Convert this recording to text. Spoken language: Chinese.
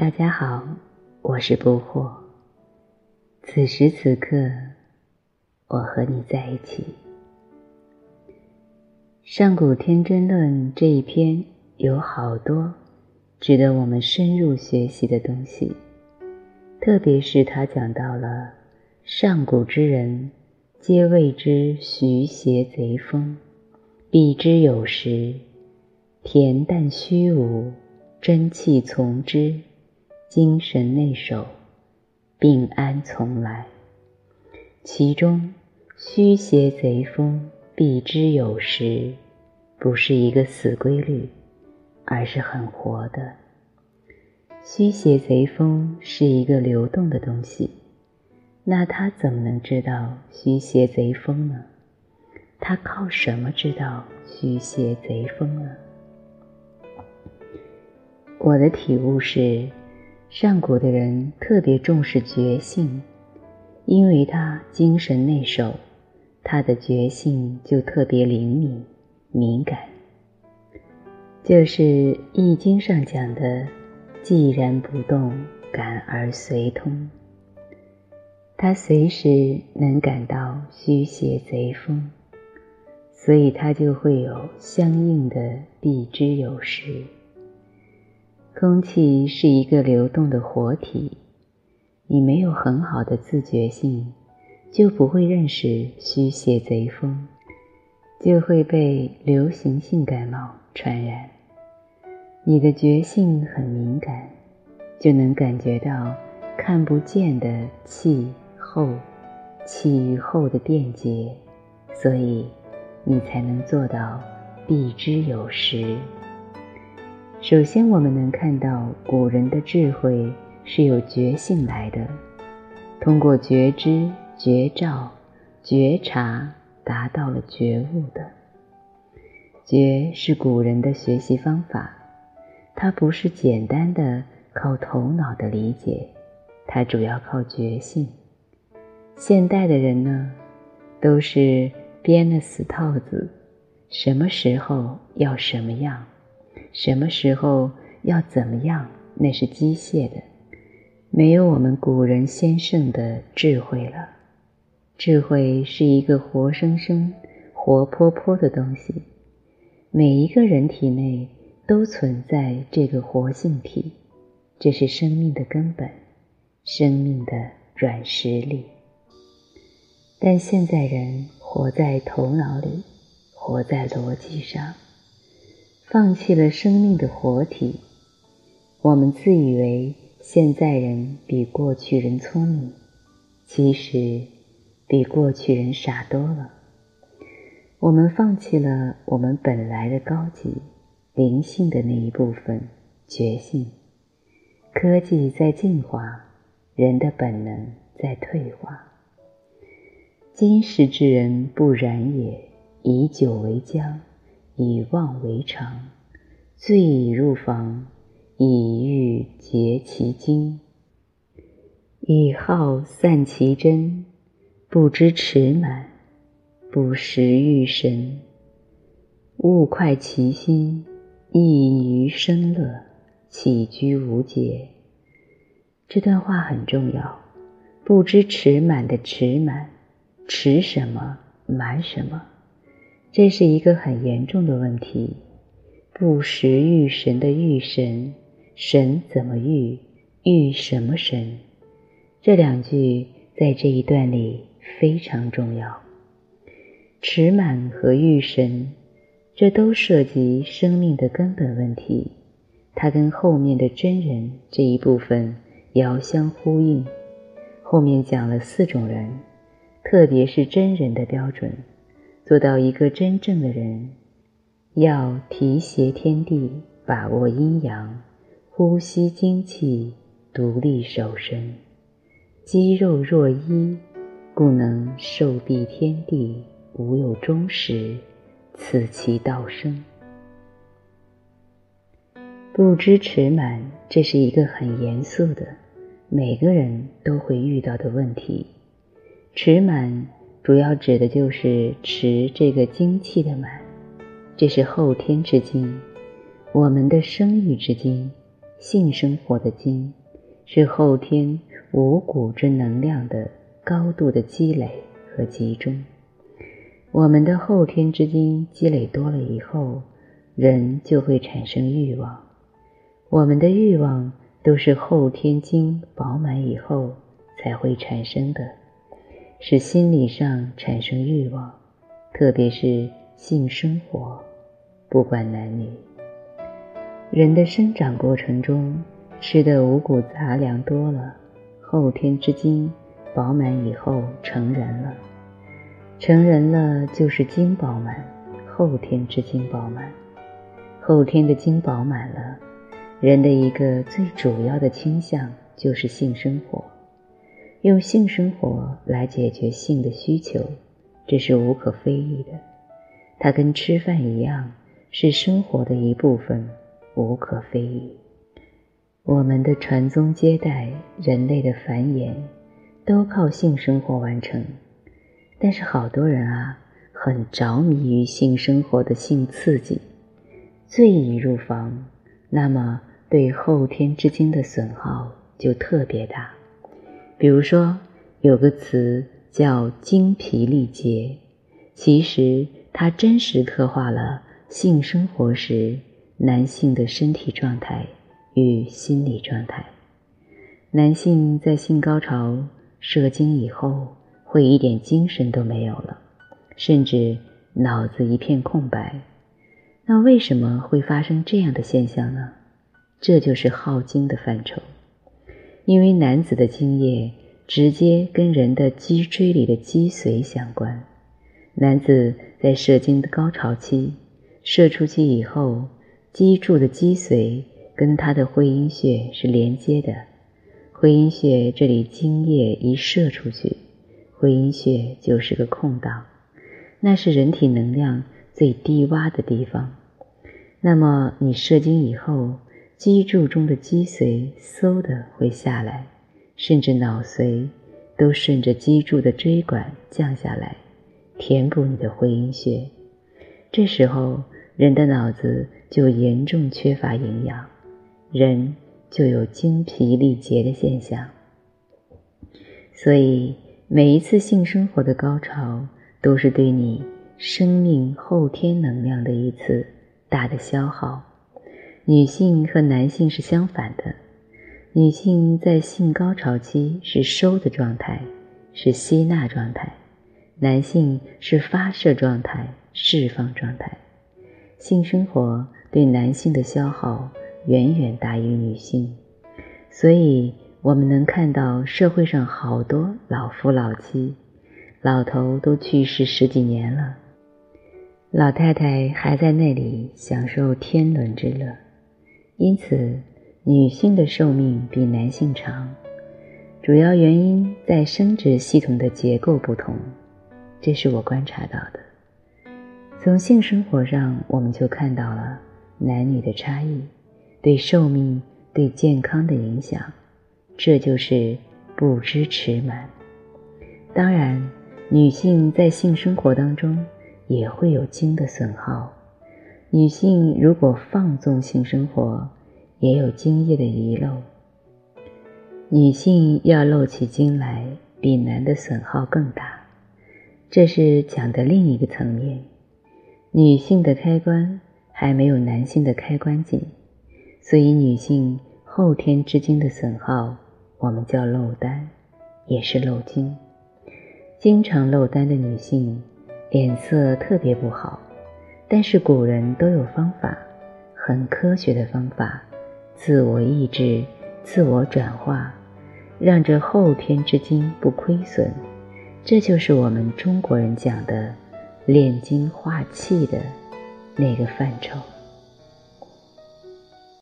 大家好，我是不惑。此时此刻，我和你在一起。上古天真论这一篇有好多值得我们深入学习的东西，特别是他讲到了上古之人皆谓之徐邪贼风，避之有时，恬淡虚无，真气从之，精神内守，病安从来。其中虚邪贼风。避之有时，不是一个死规律，而是很活的。虚邪贼风是一个流动的东西，那他怎么能知道虚邪贼风呢？他靠什么知道虚邪贼风呢？我的体悟是，上古的人特别重视觉性，因为他精神内守。他的觉性就特别灵敏、敏感，就是《易经》上讲的“寂然不动，感而随通”。他随时能感到虚邪贼风，所以他就会有相应的避之有时。空气是一个流动的活体，你没有很好的自觉性。就不会认识虚邪贼风，就会被流行性感冒传染。你的觉性很敏感，就能感觉到看不见的气候、气与后的电解，所以你才能做到避之有时。首先，我们能看到古人的智慧是有觉性来的，通过觉知。觉照、觉察，达到了觉悟的觉是古人的学习方法，它不是简单的靠头脑的理解，它主要靠觉性。现代的人呢，都是编了死套子，什么时候要什么样，什么时候要怎么样，那是机械的，没有我们古人先圣的智慧了。智慧是一个活生生、活泼泼的东西，每一个人体内都存在这个活性体，这是生命的根本，生命的软实力。但现在人活在头脑里，活在逻辑上，放弃了生命的活体。我们自以为现在人比过去人聪明，其实。比过去人傻多了。我们放弃了我们本来的高级灵性的那一部分觉性。科技在进化，人的本能在退化。今时之人不然也，以酒为浆，以妄为常，醉以入房，以欲竭其精，以好散其真。不知持满，不识欲神，物快其心，易于生乐，起居无节。这段话很重要。不知持满的持满，持什么满什么，这是一个很严重的问题。不识欲神的欲神，神怎么欲？欲什么神？这两句在这一段里。非常重要，持满和欲神，这都涉及生命的根本问题。它跟后面的真人这一部分遥相呼应。后面讲了四种人，特别是真人的标准，做到一个真正的人，要提携天地，把握阴阳，呼吸精气，独立守身，肌肉若一。故能受蔽天地，无有终时，此其道生。不知持满，这是一个很严肃的，每个人都会遇到的问题。持满主要指的就是持这个精气的满，这是后天之精，我们的生育之精，性生活的精，是后天五谷之能量的高度的积累和集中。我们的后天之精积累多了以后，人就会产生欲望。我们的欲望都是后天精饱满以后才会产生的，使心理上产生欲望，特别是性生活，不管男女。人的生长过程中吃的五谷杂粮多了，后天之精饱满以后成人了，成人了就是精饱满，后天之精饱满，后天的精饱满了。人的一个最主要的倾向就是性生活，用性生活来解决性的需求，这是无可非议的。它跟吃饭一样，是生活的一部分，无可非议。我们的传宗接代、人类的繁衍，都靠性生活完成。但是好多人啊，很着迷于性生活的性刺激，醉已入房，那么。对后天之精的损耗就特别大，比如说有个词叫“精疲力竭”，其实它真实刻画了性生活时男性的身体状态与心理状态。男性在性高潮射精以后，会一点精神都没有了，甚至脑子一片空白。那为什么会发生这样的现象呢？这就是耗精的范畴，因为男子的精液直接跟人的脊椎里的脊髓相关。男子在射精的高潮期，射出去以后，脊柱的脊髓跟他的会阴穴是连接的。会阴穴这里精液一射出去，会阴穴就是个空档，那是人体能量最低洼的地方。那么你射精以后，脊柱中的脊髓嗖的会下来，甚至脑髓都顺着脊柱的椎管降下来，填补你的会阴穴。这时候，人的脑子就严重缺乏营养，人就有精疲力竭的现象。所以，每一次性生活的高潮，都是对你生命后天能量的一次大的消耗。女性和男性是相反的，女性在性高潮期是收的状态，是吸纳状态；男性是发射状态，释放状态。性生活对男性的消耗远远大于女性，所以我们能看到社会上好多老夫老妻，老头都去世十几年了，老太太还在那里享受天伦之乐。因此，女性的寿命比男性长，主要原因在生殖系统的结构不同，这是我观察到的。从性生活上，我们就看到了男女的差异，对寿命、对健康的影响，这就是不知迟满。当然，女性在性生活当中也会有精的损耗。女性如果放纵性生活，也有精液的遗漏。女性要漏起精来，比男的损耗更大。这是讲的另一个层面。女性的开关还没有男性的开关紧，所以女性后天之精的损耗，我们叫漏丹，也是漏精。经常漏丹的女性，脸色特别不好。但是古人都有方法，很科学的方法，自我抑制、自我转化，让这后天之精不亏损。这就是我们中国人讲的炼精化气的那个范畴。